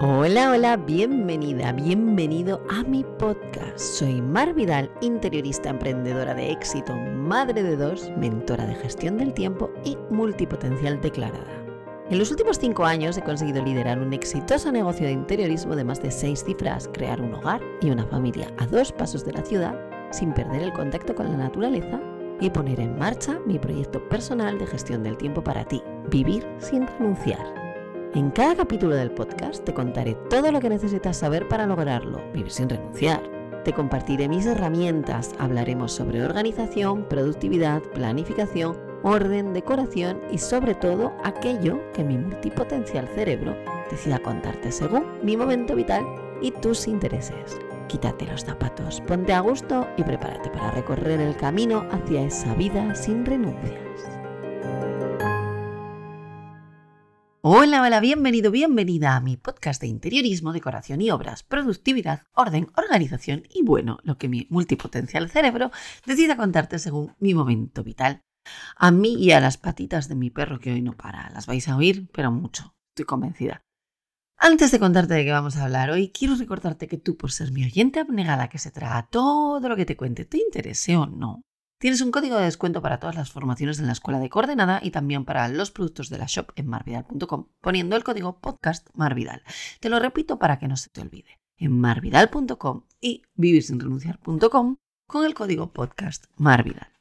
Hola, hola, bienvenida, bienvenido a mi podcast. Soy Mar Vidal, interiorista emprendedora de éxito, madre de dos, mentora de gestión del tiempo y multipotencial declarada. En los últimos cinco años he conseguido liderar un exitoso negocio de interiorismo de más de seis cifras, crear un hogar y una familia a dos pasos de la ciudad sin perder el contacto con la naturaleza y poner en marcha mi proyecto personal de gestión del tiempo para ti, vivir sin renunciar. En cada capítulo del podcast te contaré todo lo que necesitas saber para lograrlo, vivir sin renunciar. Te compartiré mis herramientas, hablaremos sobre organización, productividad, planificación, orden, decoración y sobre todo aquello que mi multipotencial cerebro decida contarte según mi momento vital y tus intereses. Quítate los zapatos, ponte a gusto y prepárate para recorrer el camino hacia esa vida sin renuncias. Hola, hola, bienvenido, bienvenida a mi podcast de interiorismo, decoración y obras, productividad, orden, organización y bueno, lo que mi multipotencial cerebro decida contarte según mi momento vital. A mí y a las patitas de mi perro que hoy no para, las vais a oír, pero mucho, estoy convencida. Antes de contarte de qué vamos a hablar hoy, quiero recordarte que tú, por ser mi oyente abnegada que se traga todo lo que te cuente, te interese o no, tienes un código de descuento para todas las formaciones en la escuela de coordenada y también para los productos de la shop en marvidal.com poniendo el código podcast marvidal. Te lo repito para que no se te olvide. En marvidal.com y vivirsinrenunciar.com con el código podcast marvidal.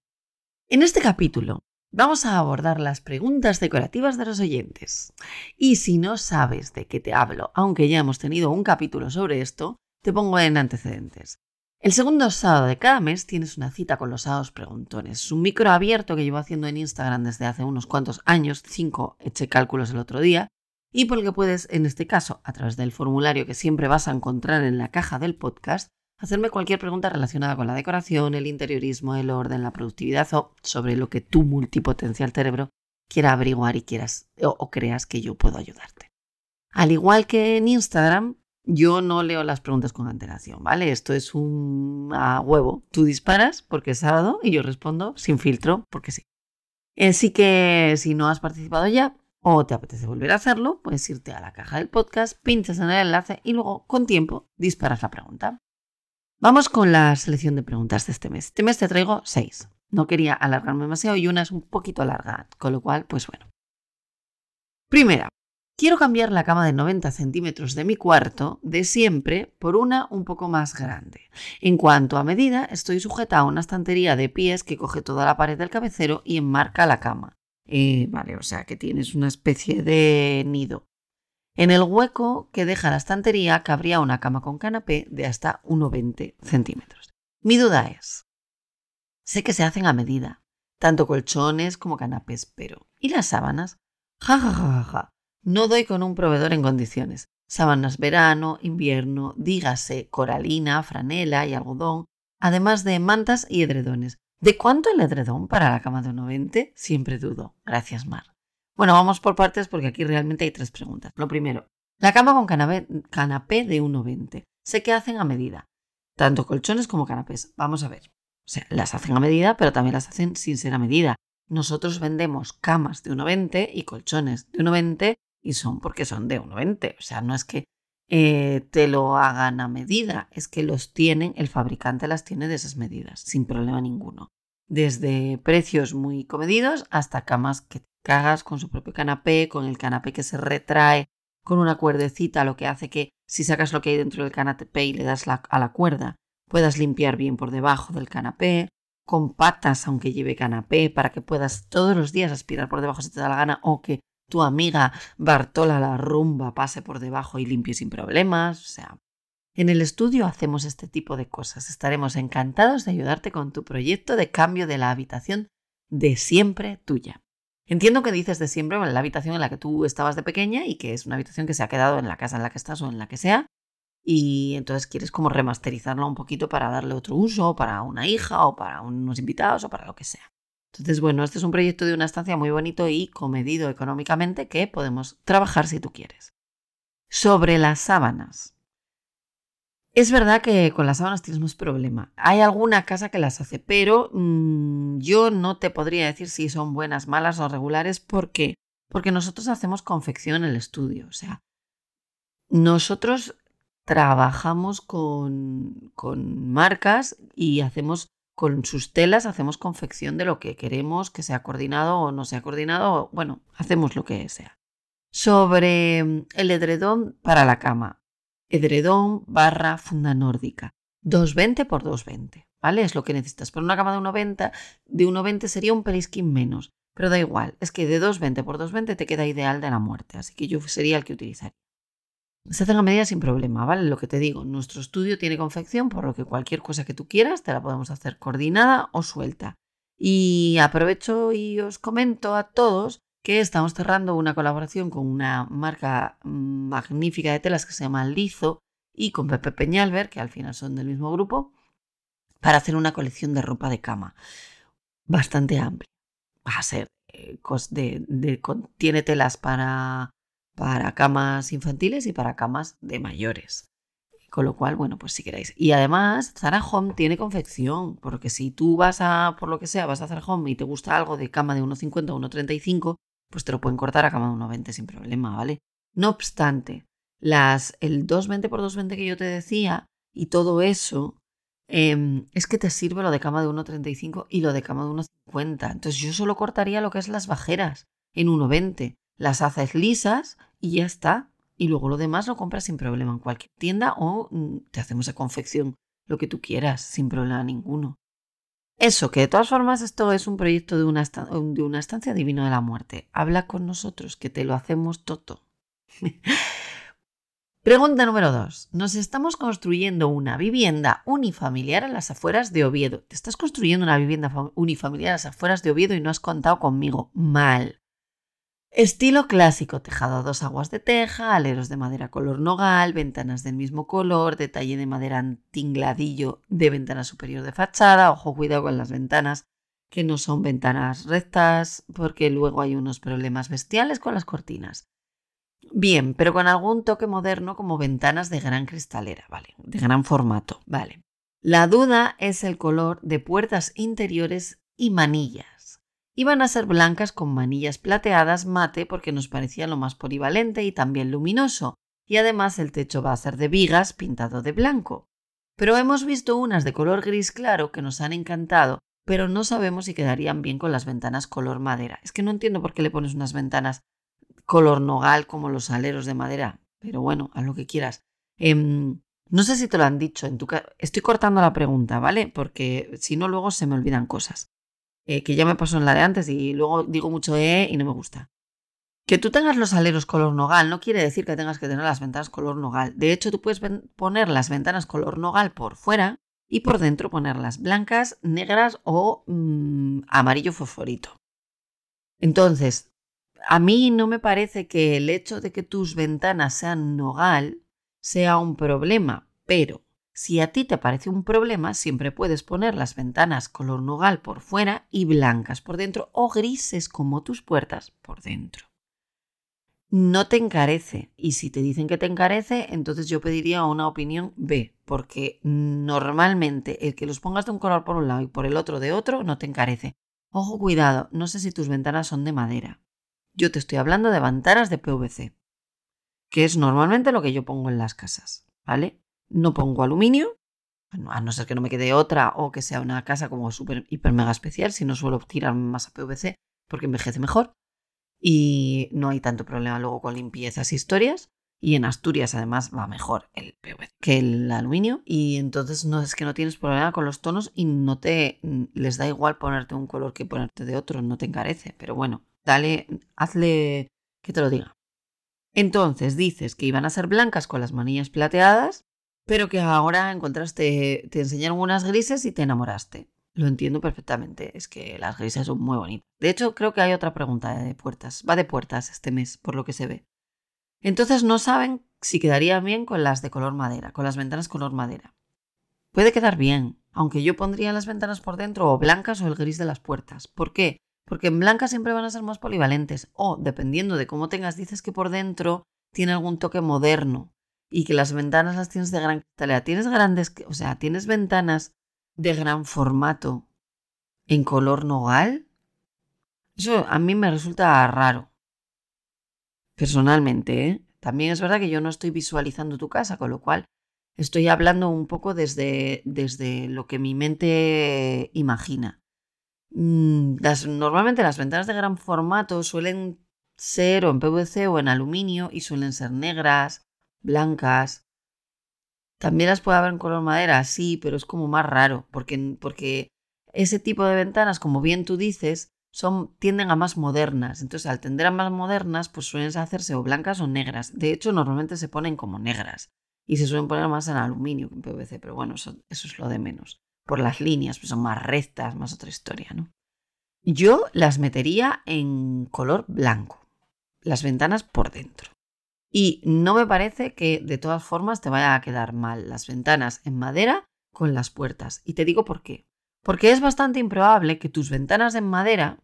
En este capítulo vamos a abordar las preguntas decorativas de los oyentes. Y si no sabes de qué te hablo, aunque ya hemos tenido un capítulo sobre esto, te pongo en antecedentes. El segundo sábado de cada mes tienes una cita con los sábados preguntones. Es un micro abierto que llevo haciendo en Instagram desde hace unos cuantos años, cinco, eché cálculos el otro día, y por el que puedes, en este caso, a través del formulario que siempre vas a encontrar en la caja del podcast, hacerme cualquier pregunta relacionada con la decoración, el interiorismo, el orden, la productividad o sobre lo que tu multipotencial cerebro quiera averiguar y quieras o, creas que yo puedo ayudarte. Al igual que en Instagram, yo no leo las preguntas con antelación, ¿vale? Esto es un a huevo. Tú disparas porque es sábado y yo respondo sin filtro porque sí. Así que si no has participado ya o te apetece volver a hacerlo, puedes irte a la caja del podcast, pinchas en el enlace y luego con tiempo disparas la pregunta. Vamos con la selección de preguntas de este mes. Este mes te traigo seis. No quería alargarme demasiado y una es un poquito larga, con lo cual, pues bueno. Primera, quiero cambiar la cama de 90 centímetros de mi cuarto de siempre por una un poco más grande. En cuanto a medida, estoy sujeta a una estantería de pies que coge toda la pared del cabecero y enmarca la cama. Eh, vale, o sea que tienes una especie de nido. En el hueco que deja la estantería cabría una cama con canapé de hasta 1,20 centímetros. Mi duda es, sé que se hacen a medida, tanto colchones como canapés, pero ¿y las sábanas? Ja, ja, ja, ja, No doy con un proveedor en condiciones. Sábanas verano, invierno, dígase coralina, franela y algodón, además de mantas y edredones. ¿De cuánto el edredón para la cama de 1,20? Siempre dudo. Gracias, Mar. Bueno, vamos por partes porque aquí realmente hay tres preguntas. Lo primero, la cama con canapé, de 1,20. Sé que hacen a medida, tanto colchones como canapés. Vamos a ver. O sea, las hacen a medida, pero también las hacen sin ser a medida. Nosotros vendemos camas de 1,20 y colchones de 1,20 y son porque son de 1,20. O sea, no es que eh, te lo hagan a medida, es que los tienen, el fabricante las tiene de esas medidas, sin problema ninguno. Desde precios muy comedidos hasta camas que cagas con su propio canapé, con el canapé que se retrae con una cuerdecita, lo que hace que si sacas lo que hay dentro del canapé y le das a la cuerda, puedas limpiar bien por debajo del canapé, con patas aunque lleve canapé, para que puedas todos los días aspirar por debajo si te da la gana, o que tu amiga Bartola la rumba pase por debajo y limpie sin problemas. O sea, en el estudio hacemos este tipo de cosas. Estaremos encantados de ayudarte con tu proyecto de cambio de la habitación de siempre tuya. Entiendo que dices de siempre la habitación en la que tú estabas de pequeña y que es una habitación que se ha quedado en la casa en la que estás o en la que sea. Y entonces quieres como remasterizarla un poquito para darle otro uso, para una hija o para unos invitados o para lo que sea. Entonces, bueno, este es un proyecto de una estancia muy bonito y comedido económicamente que podemos trabajar si tú quieres. Sobre las sábanas. Es verdad que con las sábanas tienes más problema. Hay alguna casa que las hace, pero mmm, yo no te podría decir si son buenas, malas o regulares. ¿Por qué? Porque nosotros hacemos confección en el estudio. O sea, nosotros trabajamos con, con marcas y hacemos con sus telas, hacemos confección de lo que queremos, que sea coordinado o no sea coordinado. Bueno, hacemos lo que sea. Sobre el edredón para la cama edredón barra funda nórdica. 220 por 220, ¿vale? Es lo que necesitas. Pero una cama de 1,20, de 1,20 sería un pelisquín menos. Pero da igual, es que de 220 por 220 te queda ideal de la muerte, así que yo sería el que utilizaría. Se hacen a medida sin problema, ¿vale? Lo que te digo, nuestro estudio tiene confección, por lo que cualquier cosa que tú quieras te la podemos hacer coordinada o suelta. Y aprovecho y os comento a todos que estamos cerrando una colaboración con una marca magnífica de telas que se llama Lizo y con Pepe Peñalver, que al final son del mismo grupo, para hacer una colección de ropa de cama bastante amplia. Va a ser, eh, de, telas para, para camas infantiles y para camas de mayores. Con lo cual, bueno, pues si queréis. Y además, Zara Home tiene confección, porque si tú vas a, por lo que sea, vas a Zara Home y te gusta algo de cama de 1,50 o 1,35, pues te lo pueden cortar a cama de 1,20 sin problema, ¿vale? No obstante, las, el 220 por 220 que yo te decía y todo eso, em, es que te sirve lo de cama de 1,35 y lo de cama de 1,50. Entonces yo solo cortaría lo que es las bajeras en 1,20. Las haces lisas y ya está. Y luego lo demás lo compras sin problema en cualquier tienda o mm, te hacemos a confección lo que tú quieras, sin problema ninguno. Eso, que de todas formas esto es un proyecto de una, de una estancia divina de la muerte. Habla con nosotros, que te lo hacemos todo. Pregunta número dos. Nos estamos construyendo una vivienda unifamiliar a las afueras de Oviedo. Te estás construyendo una vivienda unifamiliar a las afueras de Oviedo y no has contado conmigo. Mal. Estilo clásico, tejado a dos aguas de teja, aleros de madera color nogal, ventanas del mismo color, detalle de madera antingladillo de ventana superior de fachada, ojo cuidado con las ventanas que no son ventanas rectas porque luego hay unos problemas bestiales con las cortinas. Bien, pero con algún toque moderno como ventanas de gran cristalera, ¿vale? De gran formato, ¿vale? La duda es el color de puertas interiores y manillas. Iban a ser blancas con manillas plateadas mate porque nos parecía lo más polivalente y también luminoso, y además el techo va a ser de vigas pintado de blanco. Pero hemos visto unas de color gris claro que nos han encantado, pero no sabemos si quedarían bien con las ventanas color madera. Es que no entiendo por qué le pones unas ventanas color nogal como los aleros de madera, pero bueno, haz lo que quieras. Em, no sé si te lo han dicho en tu Estoy cortando la pregunta, ¿vale? Porque si no, luego se me olvidan cosas. Eh, que ya me pasó en la de antes y luego digo mucho E y no me gusta. Que tú tengas los aleros color nogal no quiere decir que tengas que tener las ventanas color nogal. De hecho, tú puedes poner las ventanas color nogal por fuera y por dentro ponerlas blancas, negras o mm, amarillo fosforito. Entonces, a mí no me parece que el hecho de que tus ventanas sean nogal sea un problema, pero si a ti te parece un problema, siempre puedes poner las ventanas color nogal por fuera y blancas por dentro o grises como tus puertas por dentro. No te encarece y si te dicen que te encarece, entonces yo pediría una opinión B, porque normalmente el que los pongas de un color por un lado y por el otro de otro no te encarece. Ojo, cuidado, no sé si tus ventanas son de madera. Yo te estoy hablando de ventanas de PVC, que es normalmente lo que yo pongo en las casas, ¿vale? No pongo aluminio, a no ser que no me quede otra o que sea una casa como súper, hiper, mega especial, si no suelo tirar más a PVC porque envejece mejor y no hay tanto problema luego con limpiezas y historias. Y en Asturias además va mejor el PVC que el aluminio y entonces no es que no tienes problema con los tonos y no te les da igual ponerte un color que ponerte de otro, no te encarece, pero bueno, dale, hazle que te lo diga. Entonces dices que iban a ser blancas con las manillas plateadas pero que ahora encontraste, te enseñaron unas grises y te enamoraste. lo entiendo perfectamente. Es que las grises son muy bonitas. De hecho, creo que hay otra pregunta de puertas. Va de puertas este mes, por lo que se ve. Entonces no saben si quedaría bien con las de color madera, con las ventanas color madera. Puede quedar bien, aunque yo pondría las ventanas por dentro o blancas o el gris de las puertas. ¿Por qué? Porque en blancas siempre van a ser más polivalentes o, dependiendo de cómo tengas, dices que por dentro tiene algún toque moderno y que las ventanas las tienes de gran cristalera. Tienes grandes, o sea, tienes ventanas de gran formato en color nogal, eso a mí me resulta raro. Personalmente, ¿eh? También es verdad que yo no estoy visualizando tu casa, con lo cual estoy hablando un poco desde, desde lo que mi mente imagina. Mm, las, normalmente las ventanas de gran formato suelen ser o en PVC o en aluminio y suelen ser negras, blancas, también las puede haber en color madera, sí, pero es como más raro, porque, porque ese tipo de ventanas, como bien tú dices, son, tienden a más modernas. Entonces, al tender a más modernas, pues suelen hacerse o blancas o negras. De hecho, normalmente se ponen como negras y se suelen poner más en aluminio que en PVC, pero bueno, eso, eso es lo de menos. Por las líneas, pues son más rectas, más otra historia, ¿no? Yo las metería en color blanco, las ventanas por dentro. Y no me parece que de todas formas te vaya a quedar mal las ventanas en madera con las puertas. Y te digo por qué. Porque es bastante improbable que tus ventanas en madera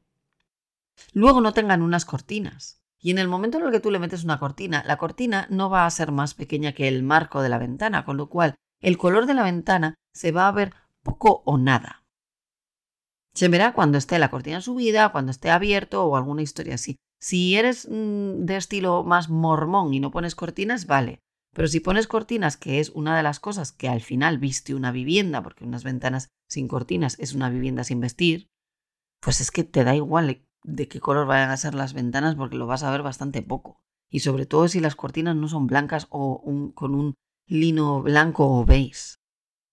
luego no tengan unas cortinas. Y en el momento en el que tú le metes una cortina, la cortina no va a ser más pequeña que el marco de la ventana, con lo cual el color de la ventana se va a ver poco o nada. Se verá cuando esté la cortina subida, cuando esté abierto o alguna historia así. Si eres mm, de estilo más mormón y no pones cortinas, vale. Pero si pones cortinas, que es una de las cosas que al final viste una vivienda, porque unas ventanas sin cortinas es una vivienda sin vestir, pues es que te da igual de qué color vayan a ser las ventanas porque lo vas a ver bastante poco. Y sobre todo si las cortinas no son blancas o con un lino blanco o beige.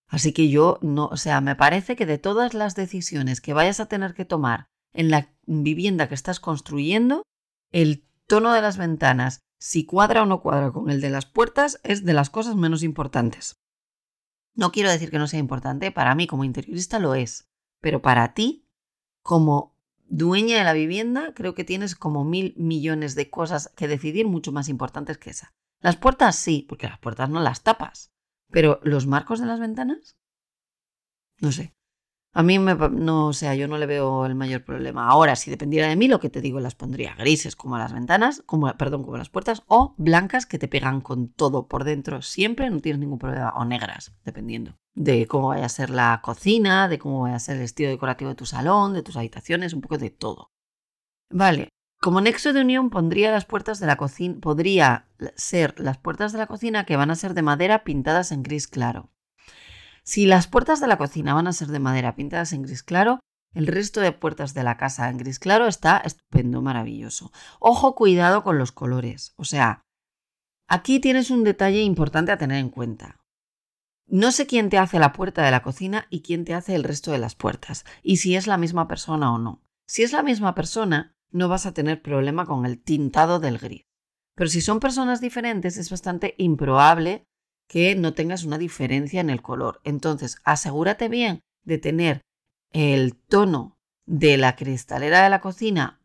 Así que yo no, o sea, me parece que de todas las decisiones que vayas a tener que tomar en la vivienda que estás construyendo, el tono de las ventanas, si cuadra o no cuadra con el de las puertas, es de las cosas menos importantes. No quiero decir que no sea importante, para mí como interiorista lo es, pero para ti, como dueña de la vivienda, creo que tienes como mil millones de cosas que decidir mucho más importantes que esa. Las puertas sí, porque las puertas no las tapas, pero los marcos de las ventanas, no sé. A mí me, no, o sea, yo no le veo el mayor problema. Ahora, si dependiera de mí, lo que te digo, las pondría grises como las ventanas, como, perdón, como las puertas, o blancas que te pegan con todo por dentro siempre, no tienes ningún problema, o negras, dependiendo de cómo vaya a ser la cocina, de cómo vaya a ser el estilo decorativo de tu salón, de tus habitaciones, un poco de todo. Vale, como nexo de unión pondría las puertas de la cocina, podría ser las puertas de la cocina que van a ser de madera pintadas en gris claro. Si las puertas de la cocina van a ser de madera pintadas en gris claro, el resto de puertas de la casa en gris claro está estupendo, maravilloso. Ojo, cuidado con los colores. O sea, aquí tienes un detalle importante a tener en cuenta. No sé quién te hace la puerta de la cocina y quién te hace el resto de las puertas, y si es la misma persona o no. Si es la misma persona, no vas a tener problema con el tintado del gris. Pero si son personas diferentes, es bastante improbable que no tengas una diferencia en el color. Entonces, asegúrate bien de tener el tono de la cristalera de la cocina,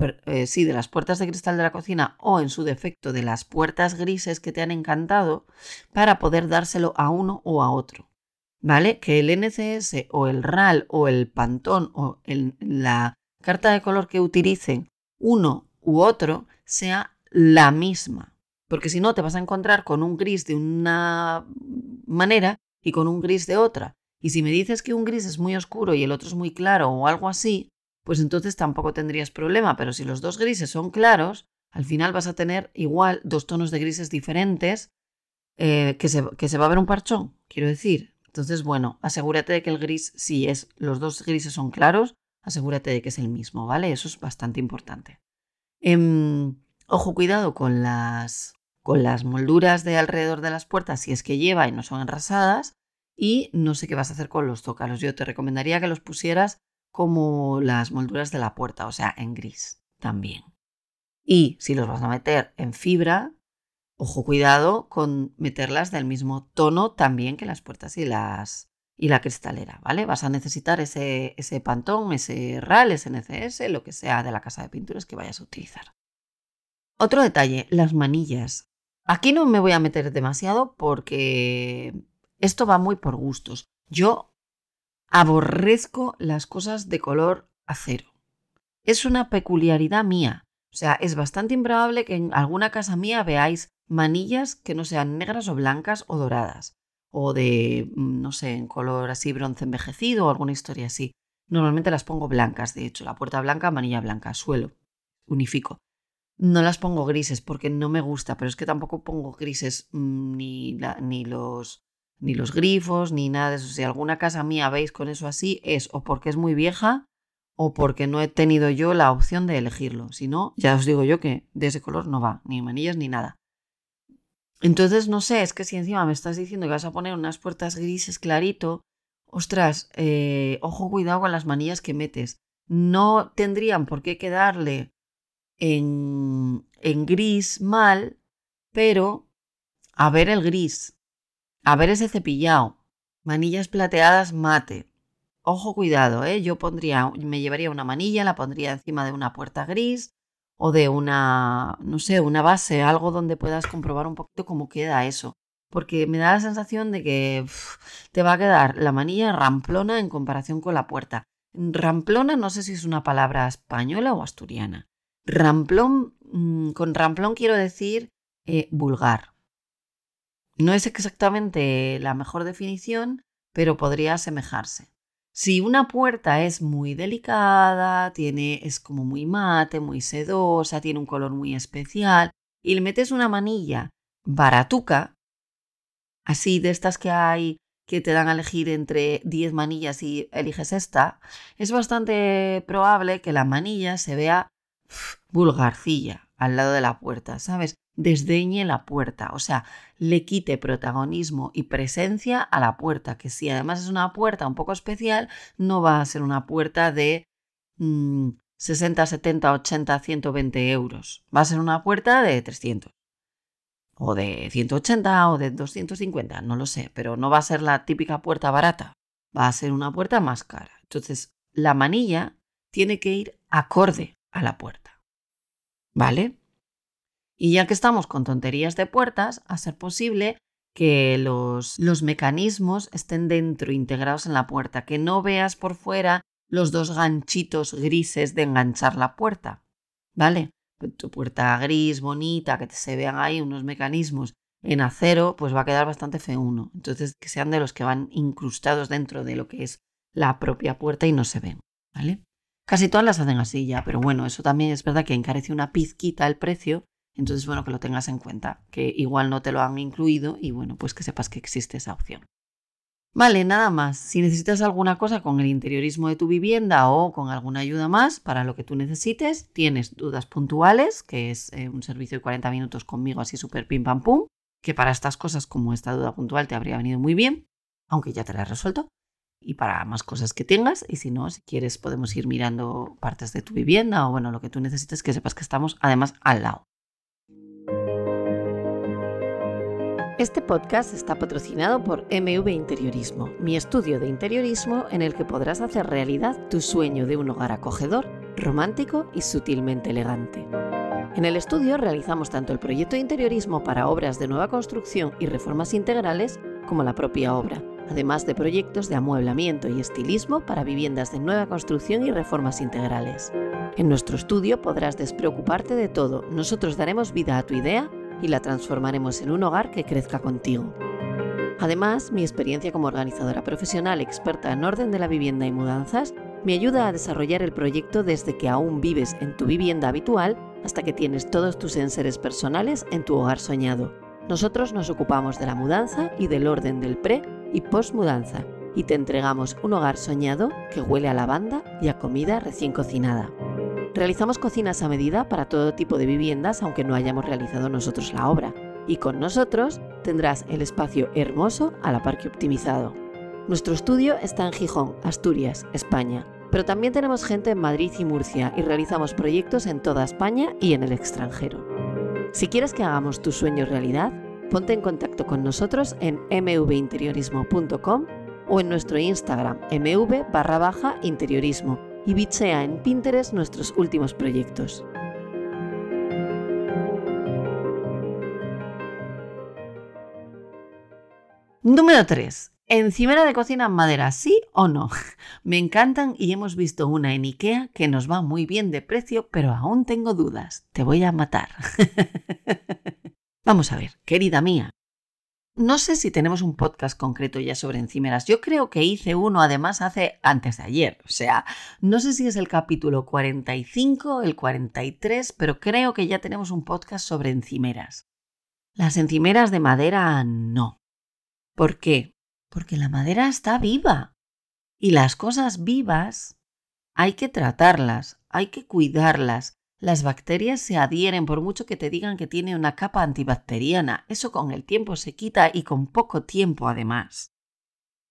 eh, sí, de las puertas de cristal de la cocina o en su defecto de las puertas grises que te han encantado para poder dárselo a uno o a otro. ¿Vale? Que el NCS o el RAL o el Pantón o la carta de color que utilicen uno u otro sea la misma. Porque si no, te vas a encontrar con un gris de una manera y con un gris de otra. Y si me dices que un gris es muy oscuro y el otro es muy claro o algo así, pues entonces tampoco tendrías problema. Pero si los dos grises son claros, al final vas a tener igual dos tonos de grises diferentes eh, que, se, que se va a ver un parchón, quiero decir. Entonces, bueno, asegúrate de que el gris, si es los dos grises son claros, asegúrate de que es el mismo, ¿vale? Eso es bastante importante. Em, ojo, cuidado con las con las molduras de alrededor de las puertas si es que lleva y no son enrasadas. Y no sé qué vas a hacer con los zócalos. Yo te recomendaría que los pusieras como las molduras de la puerta, o sea, en gris también. Y si los vas a meter en fibra, ojo cuidado con meterlas del mismo tono también que las puertas y las, y la cristalera, ¿vale? Vas a necesitar ese, ese pantón, ese RAL, ese NCS, lo que sea de la casa de pinturas que vayas a utilizar. Otro detalle, las manillas. Aquí no me voy a meter demasiado porque esto va muy por gustos. Yo aborrezco las cosas de color acero. Es una peculiaridad mía. O sea, es bastante improbable que en alguna casa mía veáis manillas que no sean negras o blancas o doradas. O de, mm, no sé, en color así bronce envejecido o alguna historia así. Normalmente las pongo blancas, de hecho, la puerta blanca, manilla blanca, suelo, unifico. No las pongo grises porque no me gusta, pero es que tampoco pongo grises mm, ni, ni, los, ni los grifos, ni nada de eso. Si alguna casa mía veis con eso así, es o porque es muy vieja o porque no he tenido yo la opción de elegirlo. Si no, ya os digo yo que de ese color no va, ni manillas ni nada. Entonces, no sé, es que si encima me estás diciendo que vas a poner unas puertas grises clarito, ostras, eh, ojo, cuidado con las manillas que metes. No tendrían por qué quedarle en, gris mal, pero a ver el gris, a ver ese cepillado, manillas plateadas mate. Ojo, cuidado, ¿eh? Yo pondría, me llevaría una manilla, la pondría encima de una puerta gris o de una, no sé, una base, algo donde puedas comprobar un poquito cómo queda eso. Porque me da la sensación de que te va a quedar la manilla ramplona en comparación con la puerta. Ramplona no sé si es una palabra española o asturiana. Ramplón, mm, con ramplón quiero decir eh, vulgar. No es exactamente la mejor definición, pero podría asemejarse. Si una puerta es muy delicada, tiene, es como muy mate, muy sedosa, tiene un color muy especial, y le metes una manilla baratuca, así de estas que hay que te dan a elegir entre 10 manillas y eliges esta, es bastante probable que la manilla se vea vulgarcilla al lado de la puerta, ¿sabes? Desdeñe la puerta, o sea, le quite protagonismo y presencia a la puerta, que si además es una puerta un poco especial, no va a ser una puerta de 60, 70, 80, 120 euros, va a ser una puerta de 300 o de 180 o de 250, no lo sé, pero no va a ser la típica puerta barata, va a ser una puerta más cara. Entonces, la manilla tiene que ir acorde a la puerta. ¿Vale? Y ya que estamos con tonterías de puertas, a ser posible que los, los mecanismos estén dentro, integrados en la puerta, que no veas por fuera los dos ganchitos grises de enganchar la puerta. ¿Vale? Tu puerta gris, bonita, que se vean ahí unos mecanismos en acero, pues va a quedar bastante uno. Entonces, que sean de los que van incrustados dentro de lo que es la propia puerta y no se ven. ¿Vale? Casi todas las hacen así ya, pero bueno, eso también es verdad que encarece una pizquita el precio, entonces bueno, que lo tengas en cuenta, que igual no te lo han incluido y bueno, pues que sepas que existe esa opción. Vale, nada más. Si necesitas alguna cosa con el interiorismo de tu vivienda o con alguna ayuda más para lo que tú necesites, tienes dudas puntuales, que es eh, un servicio de 40 minutos conmigo así súper pim pam pum, que para estas cosas como esta duda puntual te habría venido muy bien, aunque ya te la he resuelto y para más cosas que tengas. Y si no, si quieres, podemos ir mirando partes de tu vivienda o bueno, lo que tú necesites, que sepas que estamos además al lado. Este podcast está patrocinado por MV Interiorismo, mi estudio de interiorismo en el que podrás hacer realidad tu sueño de un hogar acogedor, romántico y sutilmente elegante. En el estudio realizamos tanto el proyecto de interiorismo para obras de nueva construcción y reformas integrales como la propia obra además de proyectos de amueblamiento y estilismo para viviendas de nueva construcción y reformas integrales. En nuestro estudio podrás despreocuparte de todo, nosotros daremos vida a tu idea y la transformaremos en un hogar que crezca contigo. Además, mi experiencia como organizadora profesional experta en orden de la vivienda y mudanzas me ayuda a desarrollar el proyecto desde que aún vives en tu vivienda habitual hasta que tienes todos tus enseres personales en tu hogar soñado. Nosotros nos ocupamos de la mudanza y del orden del pre y post-mudanza y te entregamos un hogar soñado que huele a lavanda y a comida recién cocinada. Realizamos cocinas a medida para todo tipo de viviendas aunque no hayamos realizado nosotros la obra y con nosotros tendrás el espacio hermoso a la par que optimizado. Nuestro estudio está en Gijón, Asturias, España, pero también tenemos gente en Madrid y Murcia y realizamos proyectos en toda España y en el extranjero. Si quieres que hagamos tu sueño realidad, Ponte en contacto con nosotros en mvinteriorismo.com o en nuestro Instagram mv barra baja interiorismo y bichea en Pinterest nuestros últimos proyectos. Número 3. Encimera de cocina en madera, ¿sí o no? Me encantan y hemos visto una en Ikea que nos va muy bien de precio, pero aún tengo dudas. Te voy a matar. Vamos a ver, querida mía. No sé si tenemos un podcast concreto ya sobre encimeras. Yo creo que hice uno además hace antes de ayer. O sea, no sé si es el capítulo 45, el 43, pero creo que ya tenemos un podcast sobre encimeras. Las encimeras de madera no. ¿Por qué? Porque la madera está viva. Y las cosas vivas hay que tratarlas, hay que cuidarlas. Las bacterias se adhieren por mucho que te digan que tiene una capa antibacteriana. Eso con el tiempo se quita y con poco tiempo además.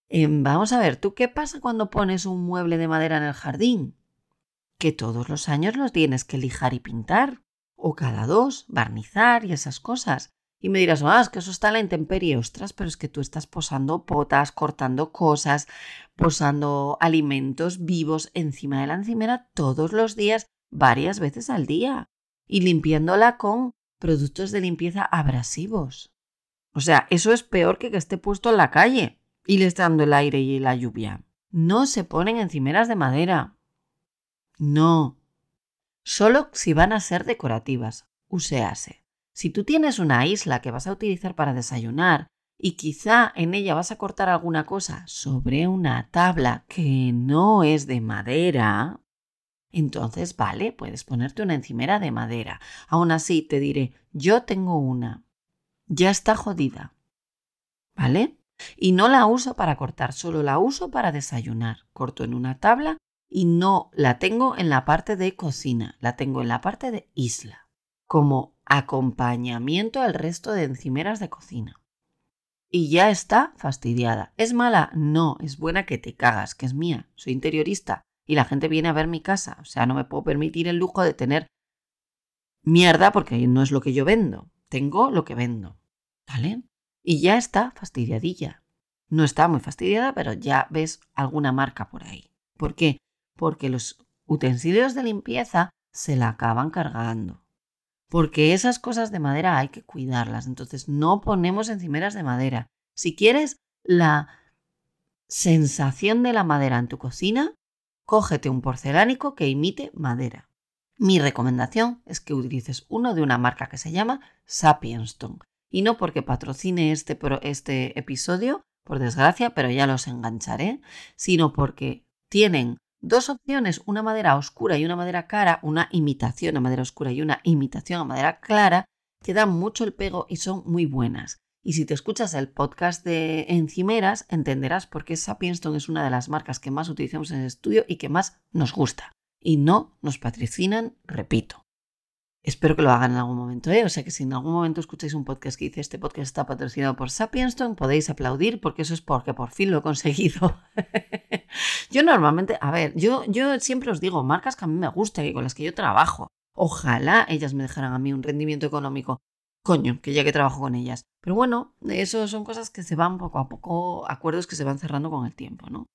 Em, vamos a ver, ¿tú qué pasa cuando pones un mueble de madera en el jardín? Que todos los años los tienes que lijar y pintar. O cada dos, barnizar y esas cosas. Y me dirás, ah, es que eso está la intemperie, ostras, pero es que tú estás posando potas, cortando cosas, posando alimentos vivos encima de la encimera todos los días, varias veces al día, y limpiándola con productos de limpieza abrasivos. O sea, eso es peor que que esté puesto en la calle y le esté dando el aire y la lluvia. No se ponen encimeras de madera. No. Solo si van a ser decorativas. Usease. Si tú tienes una isla que vas a utilizar para desayunar y quizá en ella vas a cortar alguna cosa sobre una tabla que no es de madera, entonces vale, puedes ponerte una encimera de madera. Aún así te diré, yo tengo una. Ya está jodida. ¿Vale? Y no la uso para cortar, solo la uso para desayunar. Corto en una tabla y no la tengo en la parte de cocina, la tengo en la parte de isla. Como acompañamiento al resto de encimeras de cocina. Y ya está fastidiada. ¿Es mala? No, es buena que te cagas, que es mía. Soy interiorista y la gente viene a ver mi casa. O sea, no me puedo permitir el lujo de tener mierda porque no es lo que yo vendo. Tengo lo que vendo. ¿Vale? Y ya está fastidiadilla. No está muy fastidiada, pero ya ves alguna marca por ahí. ¿Por qué? Porque los utensilios de limpieza se la acaban cargando porque esas cosas de madera hay que cuidarlas. Entonces no ponemos encimeras de madera. Si quieres la sensación de la madera en tu cocina, cógete un porcelánico que imite madera. Mi recomendación es que utilices uno de una marca que se llama Sapienstone. Y no porque patrocine este, este episodio, por desgracia, pero ya los engancharé, sino porque tienen dos opciones, una madera oscura y una madera clara, una imitación a madera oscura y una imitación a madera clara, que dan mucho el pego y son muy buenas. Y si te escuchas el podcast de encimeras, entenderás por qué Sapienstone es una de las marcas que más utilizamos en el estudio y que más nos gusta. Y no nos patrocinan, repito. Espero que lo hagan en algún momento, ¿eh? O sea que si en algún momento escucháis un podcast que dice este podcast está patrocinado por Sapienstone, podéis aplaudir porque eso es porque por fin lo he conseguido. yo normalmente, a ver, yo, yo siempre os digo, marcas que a mí me gustan y con las que yo trabajo. Ojalá ellas me dejaran a mí un rendimiento económico. Coño, que ya que trabajo con ellas. Pero bueno, eso son cosas que se van poco a poco, acuerdos que se van cerrando con el tiempo, ¿no?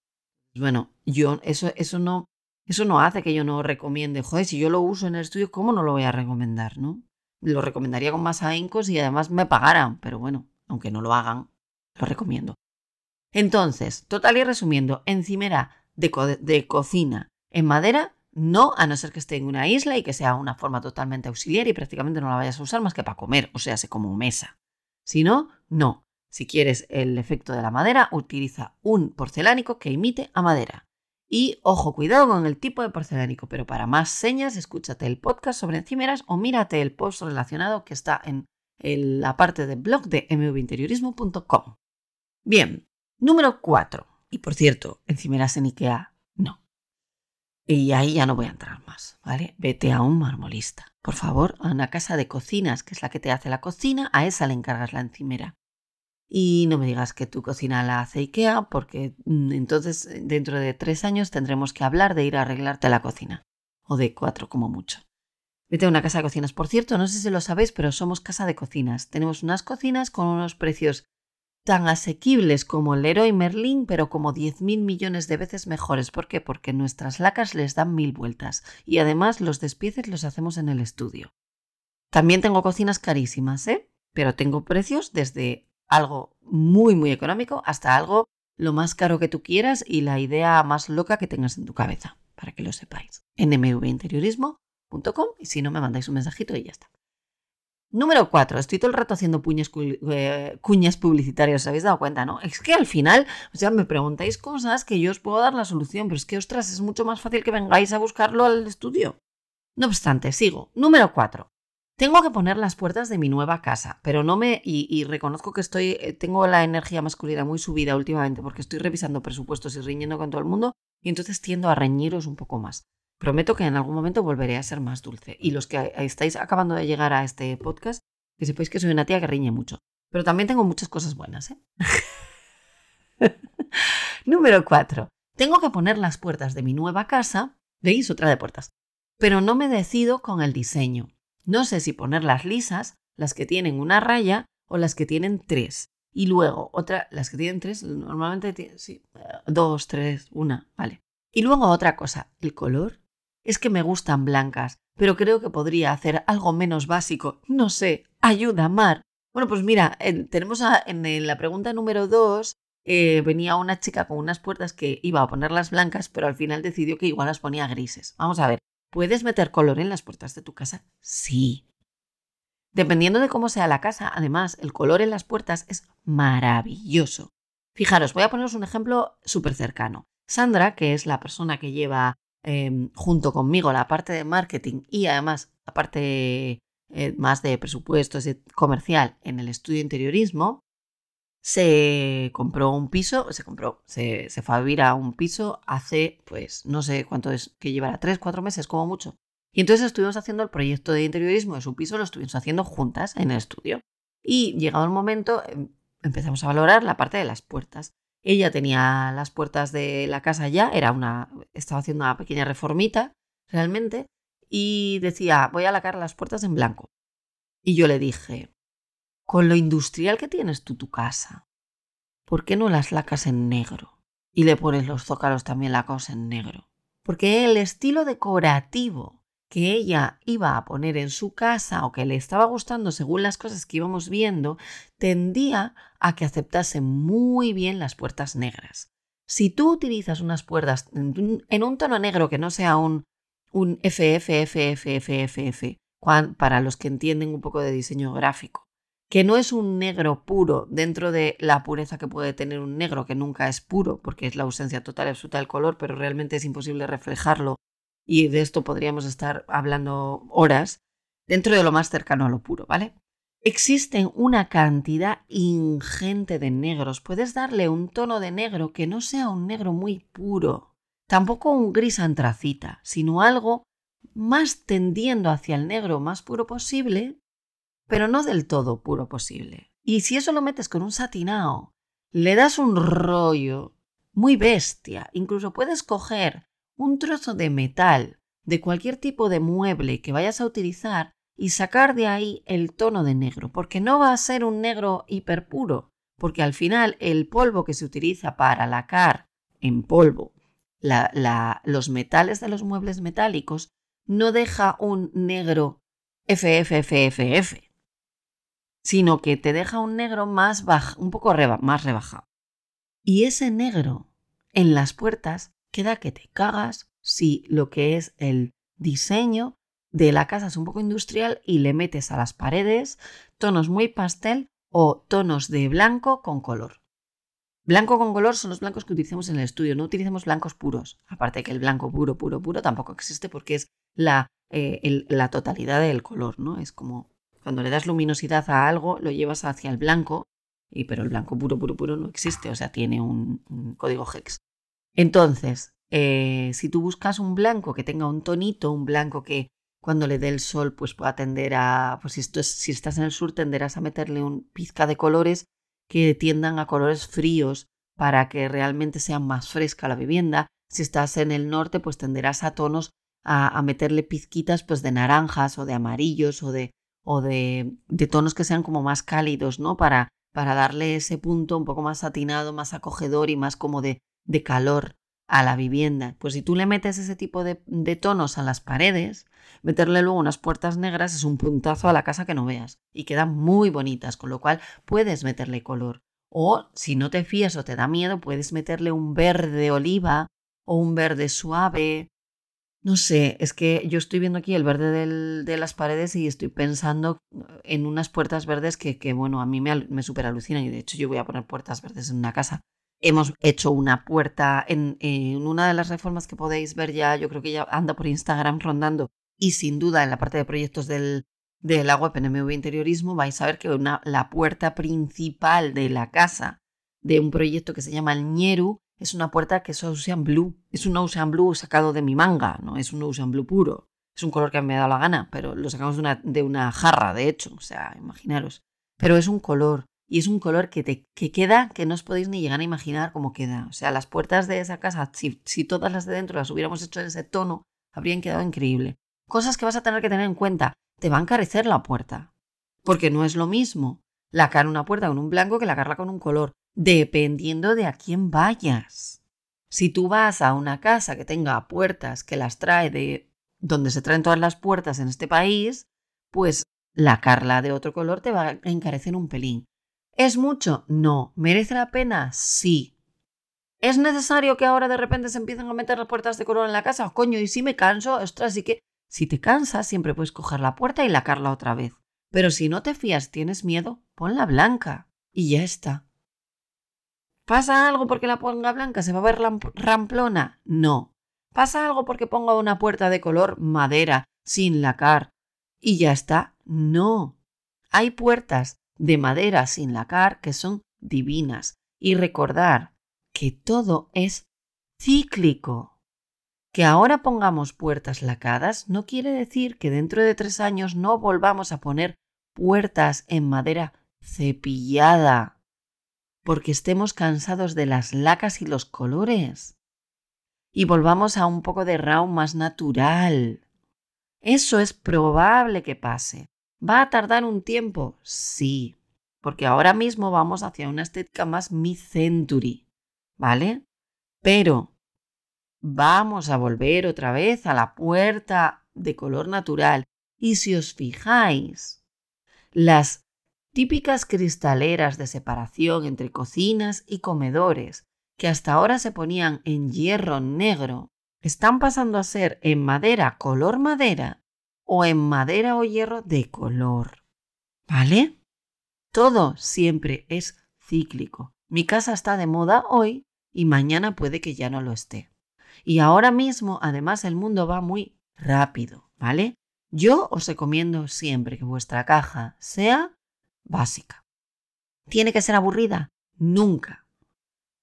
Bueno, yo, eso, eso no, eso no hace que yo no recomiende, joder, si yo lo uso en el estudio, ¿cómo no lo voy a recomendar, no? Lo recomendaría con más ahíncos y además me pagaran, pero bueno, aunque no lo hagan, lo recomiendo. Entonces, total y resumiendo, encimera de, de cocina en madera, no, a no ser que esté en una isla y que sea una forma totalmente auxiliar y prácticamente no la vayas a usar más que para comer, o sea, se como mesa. Si no, no. Si quieres el efecto de la madera, utiliza un porcelánico que imite a madera. Y ojo, cuidado con el tipo de porcelánico, pero para más señas, escúchate el podcast sobre encimeras o mírate el post relacionado que está en la parte del blog de mvinteriorismo.com. Bien, número 4. Y por cierto, encimeras en IKEA. Y ahí ya no voy a entrar más, ¿vale? Vete a un marmolista. Por favor, a una casa de cocinas, que es la que te hace la cocina, a esa le encargas la encimera. Y no me digas que tu cocina la hace IKEA, porque mm, entonces eh, dentro de tres años tendremos que hablar de ir a arreglarte la cocina. O de cuatro como mucho. Vete a una casa de cocinas. Por cierto, no sé si lo sabéis, pero somos casa de cocinas. Tenemos unas cocinas con unos precios tan asequibles como el Leroy Merlin, pero como 10.000 millones de veces mejores. ¿Por qué? Porque nuestras lacas les dan mil vueltas y además los despieces los hacemos en el estudio. También tengo cocinas carísimas, ¿eh? Pero tengo precios desde algo muy, muy económico hasta algo lo más caro que tú quieras y la idea más loca que tengas en tu cabeza, para que lo sepáis. En mvinteriorismo.com y si no me mandáis un mensajito y ya está. Número 4. Estoy todo el rato haciendo eh, cuñas publicitarias, ¿os habéis dado cuenta, no? Es que al final, o sea, me preguntáis cosas que yo os puedo dar la solución, pero es que, ostras, es mucho más fácil que vengáis a buscarlo al estudio. No obstante, sigo. Número 4. Tengo que poner las puertas de mi nueva casa, pero no me. Y, reconozco que estoy. Eh, tengo la energía masculina muy subida últimamente porque estoy revisando presupuestos y riñendo con todo el mundo, y entonces tiendo a reñiros un poco más. Prometo que en algún momento volveré a ser más dulce. Y los que estáis acabando de llegar a este podcast, que sepáis que soy una tía que riñe mucho. Pero también tengo muchas cosas buenas, ¿eh? Número 4. Tengo que poner las puertas de mi nueva casa. ¿Veis? Otra de puertas. Pero no me decido con el diseño. No sé si ponerlas lisas, las que tienen una raya o las que tienen tres. Y luego, otra, las que tienen tres, normalmente tienen, sí, dos, tres, una, vale. Y luego otra cosa, el color es que me gustan blancas, pero creo que podría hacer algo menos básico. No sé, ayuda, Mar. Bueno, pues mira, tenemos en la pregunta número dos, eh, venía una chica con unas puertas que iba a ponerlas blancas, pero al final decidió que igual las ponía grises. Vamos a ver, ¿puedes meter color en las puertas de tu casa? Sí. Dependiendo de cómo sea la casa, además, el color en las puertas es maravilloso. Fijaros, voy a poneros un ejemplo súper cercano. Sandra, que es la persona que lleva Em, junto conmigo la parte de marketing y además la parte eh, más de presupuestos comercial en el estudio interiorismo, se compró un piso, se compró, se, se fue a vivir a un piso hace, pues, no sé cuánto es, que llevará, tres, cuatro meses como mucho. Y entonces estuvimos haciendo el proyecto de interiorismo de su piso, lo estuvimos haciendo juntas en el estudio. Y llegado el momento, em, empezamos a valorar la parte de las puertas. Ella tenía las puertas de la casa ya, era una, estaba haciendo una pequeña reformita realmente, y decía, voy a lacar las puertas en blanco. Y yo le dije, con lo industrial que tienes tú tu casa, ¿por qué no las lacas en negro? Y le pones los zócalos también lacos en negro. Porque el estilo decorativo que ella iba a poner en su casa o que le estaba gustando según las cosas que íbamos viendo, tendía a que aceptase muy bien las puertas negras. Si tú utilizas unas puertas en un tono negro que no sea un, un para los que entienden un poco de diseño gráfico, que no es un negro puro dentro de la pureza que puede tener un negro, que nunca es puro, porque es la ausencia total y absoluta del color, pero realmente es imposible reflejarlo y de esto podríamos estar hablando horas, dentro de lo más cercano a lo puro, ¿vale? Existen una cantidad ingente de negros. Puedes darle un tono de negro que no sea un negro muy puro, tampoco un gris antracita, sino algo más tendiendo hacia el negro más puro posible, pero no del todo puro posible. Y si eso lo metes con un satinado, le das un rollo muy bestia. Incluso puedes coger un trozo de metal de cualquier tipo de mueble que vayas a utilizar y sacar de ahí el tono de negro, porque no va a ser un negro hiperpuro, porque al final el polvo que se utiliza para lacar en polvo los metales de los muebles metálicos no deja un negro FFFFF, sino que te deja un negro más bajo, un poco más rebajado. Y ese negro en las puertas queda que te cagas si lo que es el diseño de la casa es un poco industrial y le metes a las paredes tonos muy pastel o tonos de blanco con color. Blanco con color son los blancos que utilizamos en el estudio, no utilizamos blancos puros. Aparte que el blanco puro, puro, puro tampoco existe porque es la, eh, la totalidad del color, ¿no? Es como cuando le das luminosidad a algo, lo llevas hacia el blanco, y, pero el blanco puro, puro, puro no existe, o sea, tiene un código hex. Entonces, eh, si tú buscas un blanco que tenga un tonito, un blanco que cuando le dé el sol pues pueda tender a, pues si, si estás en el sur tenderás a meterle un pizca de colores que tiendan a colores fríos para que realmente sea más fresca la vivienda. Si estás en el norte pues tenderás a tonos a, meterle pizquitas pues de naranjas o de amarillos o de, o de, de tonos que sean como más cálidos, ¿no? Para, para darle ese punto un poco más satinado, más acogedor y más como de, de calor a la vivienda. Pues si tú le metes ese tipo de, tonos a las paredes, meterle luego unas puertas negras es un puntazo a la casa que no veas y quedan muy bonitas, con lo cual puedes meterle color. O si no te fías o te da miedo, puedes meterle un verde oliva o un verde suave. No sé, es que yo estoy viendo aquí el verde del, de las paredes y estoy pensando en unas puertas verdes que, que bueno, a mí me, me super alucinan y de hecho yo voy a poner puertas verdes en una casa Hemos hecho una puerta en, una de las reformas que podéis ver ya, yo creo que ya anda por Instagram rondando y sin duda en la parte de proyectos del, de la Interiorismo vais a ver que una, la puerta principal de la casa de un proyecto que se llama el Ñeru es una puerta que es Ocean Blue. Es un Ocean Blue sacado de mi manga, no es un Ocean Blue puro. Es un color que me ha dado la gana, pero lo sacamos de una, de una jarra, de hecho, o sea, imaginaros. Pero es un color y es un color que, te, que queda que no os podéis ni llegar a imaginar cómo queda. O sea, las puertas de esa casa, si, si todas las de dentro las hubiéramos hecho en ese tono, habrían quedado increíble. Cosas que vas a tener que tener en cuenta. Te va a encarecer la puerta. Porque no es lo mismo lacar una puerta con un blanco que lacarla con un color, dependiendo de a quién vayas. Si tú vas a una casa que tenga puertas que las trae de donde se traen todas las puertas en este país, pues lacarla de otro color te va a encarecer un pelín. ¿Es mucho? No. ¿Merece la pena? Sí. ¿Es necesario que ahora de repente se empiecen a meter las puertas de color en la casa? Coño, y si me canso, ostras, y que si te cansas siempre puedes coger la puerta y lacarla otra vez. Pero si no te fías, tienes miedo, ponla blanca y ya está. ¿Pasa algo porque la ponga blanca? ¿Se va a ver ramplona? No. ¿Pasa algo porque ponga una puerta de color madera sin lacar y ya está? No. Hay puertas de madera sin lacar que son divinas. Y recordar que todo es cíclico. Que ahora pongamos puertas lacadas no quiere decir que dentro de tres años no volvamos a poner puertas en madera cepillada, porque estemos cansados de las lacas y los colores. Y volvamos a un poco de round más natural. Eso es probable que pase. ¿Va a tardar un tiempo? Sí, porque ahora mismo vamos hacia una estética más mid-century, ¿vale? Pero vamos a volver otra vez a la puerta de color natural. Y si os fijáis, las típicas cristaleras de separación entre cocinas y comedores, que hasta ahora se ponían en hierro negro, están pasando a ser en madera color madera o en madera o hierro de color. ¿Vale? Todo siempre es cíclico. Mi casa está de moda hoy y mañana puede que ya no lo esté. Y ahora mismo, además, el mundo va muy rápido, ¿vale? Yo os recomiendo siempre que vuestra caja sea básica. ¿Tiene que ser aburrida? Nunca.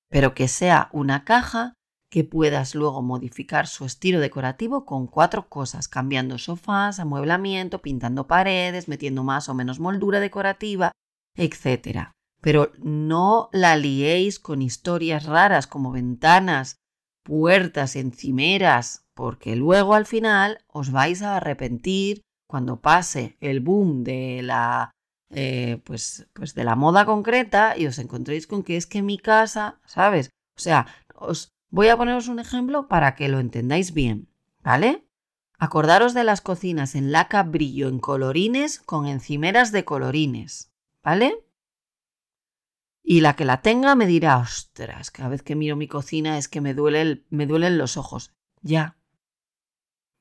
Pero que sea una caja que puedas luego modificar su estilo decorativo con cuatro cosas, cambiando sofás, amueblamiento, pintando paredes, metiendo más o menos moldura decorativa, etc. Pero no la liéis con historias raras como ventanas, puertas, encimeras, porque luego al final os vais a arrepentir cuando pase el boom de la eh, pues, pues de la moda concreta y os encontréis con que es que mi casa, ¿sabes? O sea, os Voy a poneros un ejemplo para que lo entendáis bien, ¿vale? Acordaros de las cocinas en laca brillo en colorines con encimeras de colorines, ¿vale? Y la que la tenga me dirá, ostras, cada vez que miro mi cocina es que me, me duelen los ojos. Ya.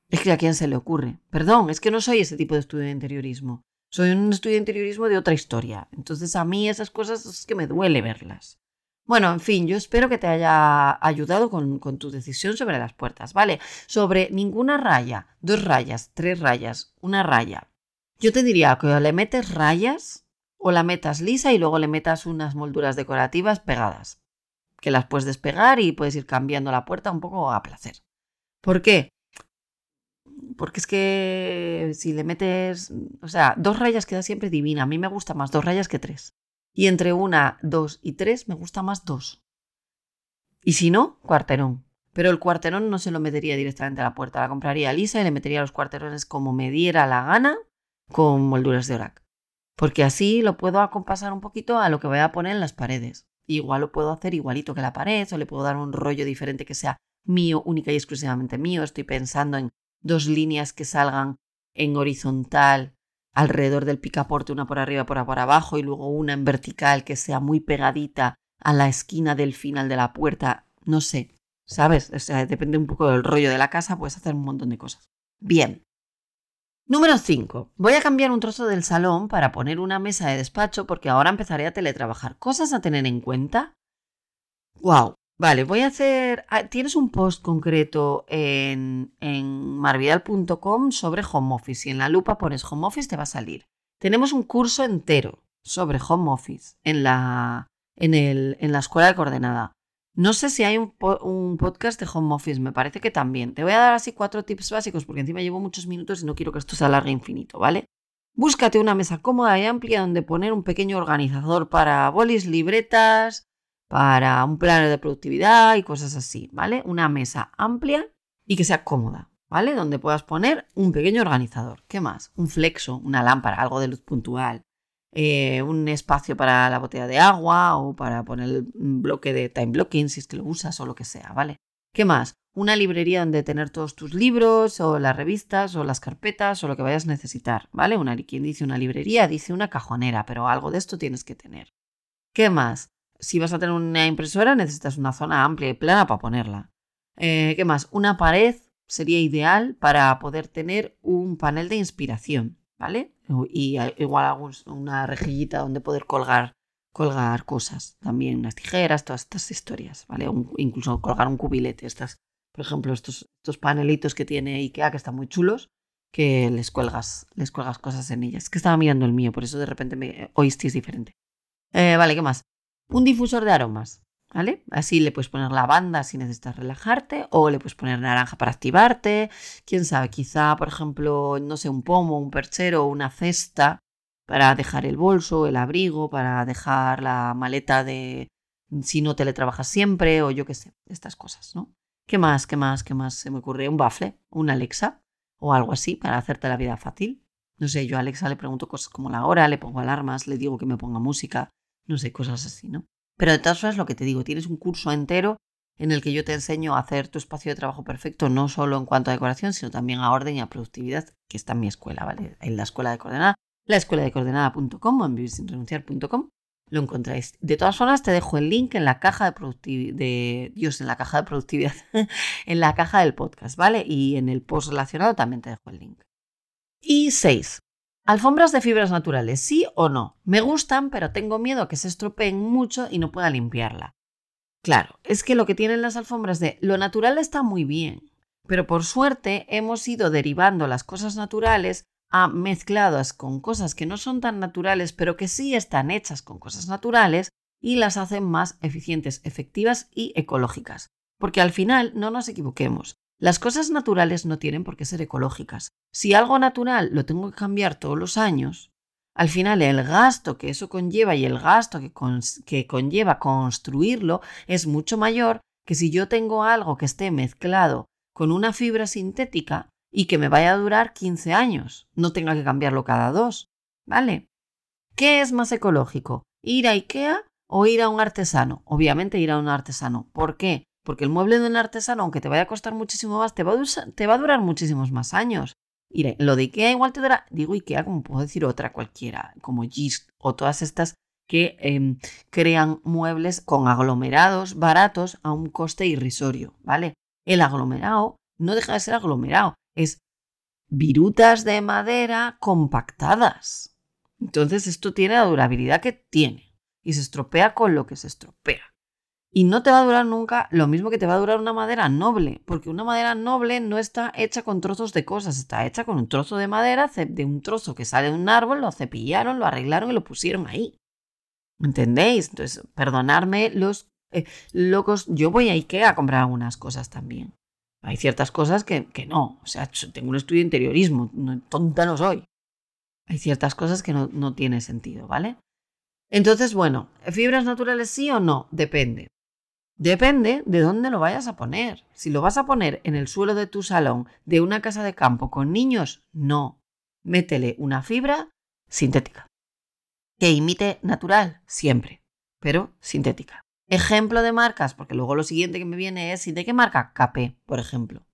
Es que a quién se le ocurre. Perdón, es que no soy ese tipo de estudio de interiorismo. Soy un estudio de interiorismo de otra historia. Entonces a mí esas cosas es que me duele verlas. Bueno, en fin, yo espero que te haya ayudado con, tu decisión sobre las puertas, ¿vale? Sobre ninguna raya, dos rayas, tres rayas, una raya. Yo te diría que le metes rayas o la metas lisa y luego le metas unas molduras decorativas pegadas, que las puedes despegar y puedes ir cambiando la puerta un poco a placer. ¿Por qué? Porque es que si le metes, o sea, dos rayas queda siempre divina. A mí me gusta más dos rayas que tres. Y entre una, dos y tres me gusta más dos. Y si no, cuarterón. Pero el cuarterón no se lo metería directamente a la puerta, la compraría lisa y le metería los cuarterones como me diera la gana con molduras de orac. porque así lo puedo acompasar un poquito a lo que voy a poner en las paredes. Igual lo puedo hacer igualito que la pared o le puedo dar un rollo diferente que sea mío, única y exclusivamente mío. Estoy pensando en dos líneas que salgan en horizontal alrededor del picaporte, una por arriba, por, por abajo, y luego una en vertical que sea muy pegadita a la esquina del final de la puerta. No sé, ¿sabes? O sea, depende un poco del rollo de la casa, puedes hacer un montón de cosas. Bien, Número 5. Voy a cambiar un trozo del salón para poner una mesa de despacho porque ahora empezaré a teletrabajar. ¿Cosas a tener en cuenta? Wow. Vale, voy a hacer... Ah, tienes un post concreto en, en marvidal.com sobre home office. Si en la lupa pones home office te va a salir. Tenemos un curso entero sobre home office en la, en, el, en la escuela de coordenada. No sé si hay un, podcast de home office, me parece que también. Te voy a dar así cuatro tips básicos porque encima llevo muchos minutos y no quiero que esto se alargue infinito, ¿vale? Búscate una mesa cómoda y amplia donde poner un pequeño organizador para bolis, libretas, para un plano de productividad y cosas así, ¿vale? Una mesa amplia y que sea cómoda, ¿vale? Donde puedas poner un pequeño organizador. ¿Qué más? Un flexo, una lámpara, algo de luz puntual, eh, un espacio para la botella de agua o para poner un bloque de time blocking si es que lo usas o lo que sea, ¿vale? ¿Qué más? Una librería donde tener todos tus libros o las revistas o las carpetas o lo que vayas a necesitar, ¿vale? Una, dice una librería dice una cajonera, pero algo de esto tienes que tener. ¿Qué más? Si vas a tener una impresora necesitas una zona amplia y plana para ponerla. Eh, ¿Qué más? Una pared sería ideal para poder tener un panel de inspiración, ¿vale? Y igual hago una rejillita donde poder colgar, colgar cosas, también unas tijeras, todas estas historias, ¿vale? incluso colgar un cubilete, estas, por ejemplo, estos, estos panelitos que tiene IKEA que están muy chulos, que les cuelgas, les cuelgas cosas en ellas. Es que estaba mirando el mío, por eso de repente me oíste es diferente. Eh, vale, ¿qué más? Un difusor de aromas. ¿Vale? Así le puedes poner lavanda si necesitas relajarte o le puedes poner naranja para activarte. Quién sabe, quizá, por ejemplo, no sé, un pomo, un perchero una cesta para dejar el bolso, el abrigo, para dejar la maleta de si no teletrabajas siempre o yo qué sé, estas cosas, ¿no? ¿Qué más? ¿Qué más? ¿Qué más se me ocurre? Un bafle, una Alexa o algo así para hacerte la vida fácil. No sé, yo a Alexa le pregunto cosas como la hora, le pongo alarmas, le digo que me ponga música, no sé, cosas así, ¿no? Pero de todas formas, lo que te digo, tienes un curso entero en el que yo te enseño a hacer tu espacio de trabajo perfecto, no solo en cuanto a decoración, sino también a orden y a productividad, que está en mi escuela, ¿vale? En la escuela de coordenada, la escuela de coordenada.com o en vivirsinrenunciar.com lo encontráis. De todas formas, te dejo el link en la caja de productividad, de Dios, en la caja de productividad, en la caja del podcast, ¿vale? Y en el post relacionado también te dejo el link. Y seis, Alfombras de fibras naturales, ¿sí o no? Me gustan, pero tengo miedo a que se estropeen mucho y no pueda limpiarla. Claro, es que lo que tienen las alfombras de lo natural está muy bien, pero por suerte hemos ido derivando las cosas naturales a mezcladas con cosas que no son tan naturales, pero que sí están hechas con cosas naturales y las hacen más eficientes, efectivas y ecológicas. Porque al final, no nos equivoquemos, las cosas naturales no tienen por qué ser ecológicas. Si algo natural lo tengo que cambiar todos los años, al final el gasto que eso conlleva y el gasto que, conlleva construirlo es mucho mayor que si yo tengo algo que esté mezclado con una fibra sintética y que me vaya a durar 15 años, no tenga que cambiarlo cada dos. ¿Vale? ¿Qué es más ecológico? ¿Ir a IKEA o ir a un artesano? Obviamente ir a un artesano. ¿Por qué? Porque el mueble de un artesano, aunque te vaya a costar muchísimo más, te va a, durar muchísimos más años. Mire, lo de IKEA igual te dura, digo IKEA como puedo decir otra cualquiera, como GIST o todas estas que em, crean muebles con aglomerados baratos a un coste irrisorio, ¿vale? El aglomerado no deja de ser aglomerado, es virutas de madera compactadas. Entonces esto tiene la durabilidad que tiene y se estropea con lo que se estropea. Y no te va a durar nunca lo mismo que te va a durar una madera noble, porque una madera noble no está hecha con trozos de cosas, está hecha con un trozo de madera, de un trozo que sale de un árbol, lo cepillaron, lo arreglaron y lo pusieron ahí. ¿Entendéis? Entonces, perdonadme los eh, locos, yo voy a Ikea a comprar algunas cosas también. Hay ciertas cosas que, que no, o sea, tengo un estudio de interiorismo, tonta no soy. Hay ciertas cosas que no, no tiene sentido, ¿vale? Entonces, bueno, ¿fibras naturales sí o no? Depende. Depende de dónde lo vayas a poner. Si lo vas a poner en el suelo de tu salón de una casa de campo con niños, no. Métele una fibra sintética. Que imite natural, siempre, pero sintética. Ejemplo de marcas, porque luego lo siguiente que me viene es, ¿de qué marca? KP, por ejemplo.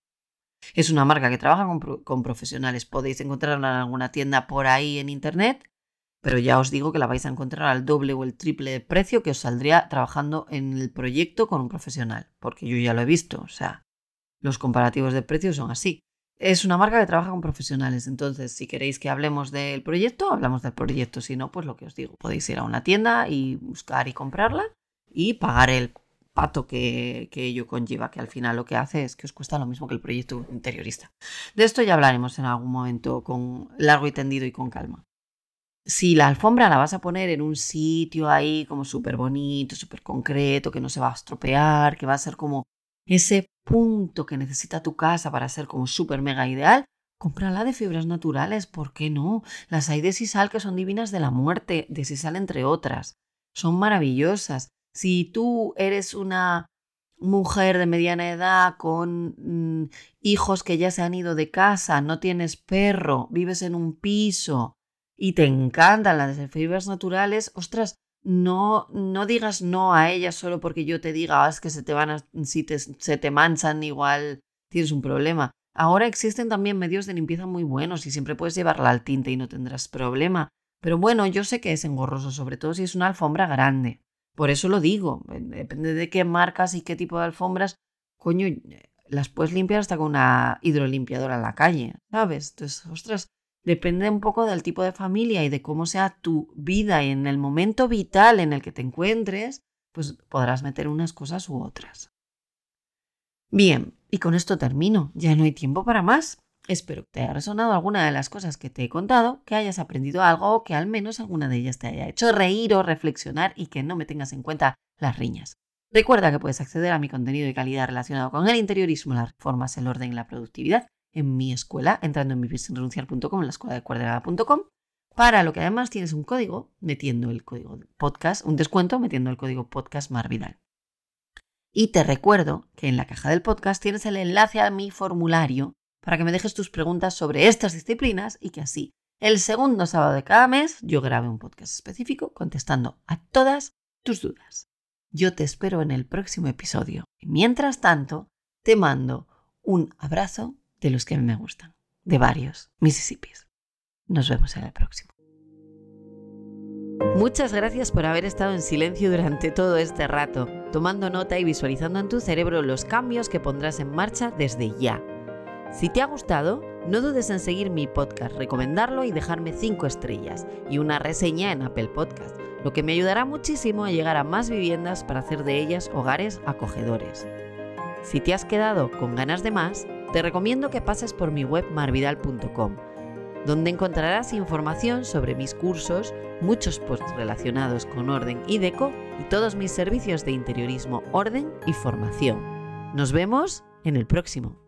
Es una marca que trabaja con, profesionales. Podéis encontrarla en alguna tienda por ahí en internet, pero ya os digo que la vais a encontrar al doble o el triple de precio que os saldría trabajando en el proyecto con un profesional, porque yo ya lo he visto. O sea, los comparativos de precios son así. Es una marca que trabaja con profesionales, entonces si queréis que hablemos del proyecto, hablamos del proyecto. Si no, pues lo que os digo, podéis ir a una tienda y buscar y comprarla y pagar el pato que, que, ello conlleva, que al final lo que hace es que os cuesta lo mismo que el proyecto interiorista. De esto ya hablaremos en algún momento con largo y tendido y con calma. Si la alfombra la vas a poner en un sitio ahí como súper bonito, súper concreto, que no se va a estropear, que va a ser como ese punto que necesita tu casa para ser como súper mega ideal, cómprala de fibras naturales, ¿por qué no? Las hay de sisal que son divinas de la muerte, de sisal entre otras. Son maravillosas. Si tú eres una mujer de mediana edad con mm, hijos que ya se han ido de casa, no tienes perro, vives en un piso y te encantan las fibras naturales, ostras, no, no digas no a ellas solo porque yo te diga, ah, es que se te van a, si se te manchan igual tienes un problema. Ahora existen también medios de limpieza muy buenos y siempre puedes llevarla al tinte y no tendrás problema. Pero bueno, yo sé que es engorroso, sobre todo si es una alfombra grande. Por eso lo digo, depende de qué marcas y qué tipo de alfombras, coño, las puedes limpiar hasta con una hidrolimpiadora en la calle, ¿sabes? Entonces, ostras, depende un poco del tipo de familia y de cómo sea tu vida y en el momento vital en el que te encuentres, pues podrás meter unas cosas u otras. Bien, y con esto termino, ya no hay tiempo para más. Espero que te haya resonado alguna de las cosas que te he contado, que hayas aprendido algo o que al menos alguna de ellas te haya hecho reír o reflexionar y que no me tengas en cuenta las riñas. Recuerda que puedes acceder a mi contenido de calidad relacionado con el interiorismo, las reformas, el orden y la productividad en mi escuela, entrando en mi sin renunciar.com, en la escuela de cuadrada.com, para lo que además tienes un código metiendo el código podcast, un descuento metiendo el código podcast Marvidal. Y te recuerdo que en la caja del podcast tienes el enlace a mi formulario para que me dejes tus preguntas sobre estas disciplinas y que así el segundo sábado de cada mes yo grabe un podcast específico contestando a todas tus dudas. Yo te espero en el próximo episodio. mientras tanto, te mando un abrazo de los que me gustan, de varios Mississippis. Nos vemos en el próximo. Muchas gracias por haber estado en silencio durante todo este rato, tomando nota y visualizando en tu cerebro los cambios que pondrás en marcha desde ya si te ha gustado, no dudes en seguir mi podcast, recomendarlo y dejarme 5 estrellas y una reseña en Apple Podcast, lo que me ayudará muchísimo a llegar a más viviendas para hacer de ellas hogares acogedores. Si te has quedado con ganas de más, te recomiendo que pases por mi web marvidal.com, donde encontrarás información sobre mis cursos, muchos posts relacionados con orden y deco y todos mis servicios de interiorismo, orden y formación. Nos vemos en el próximo.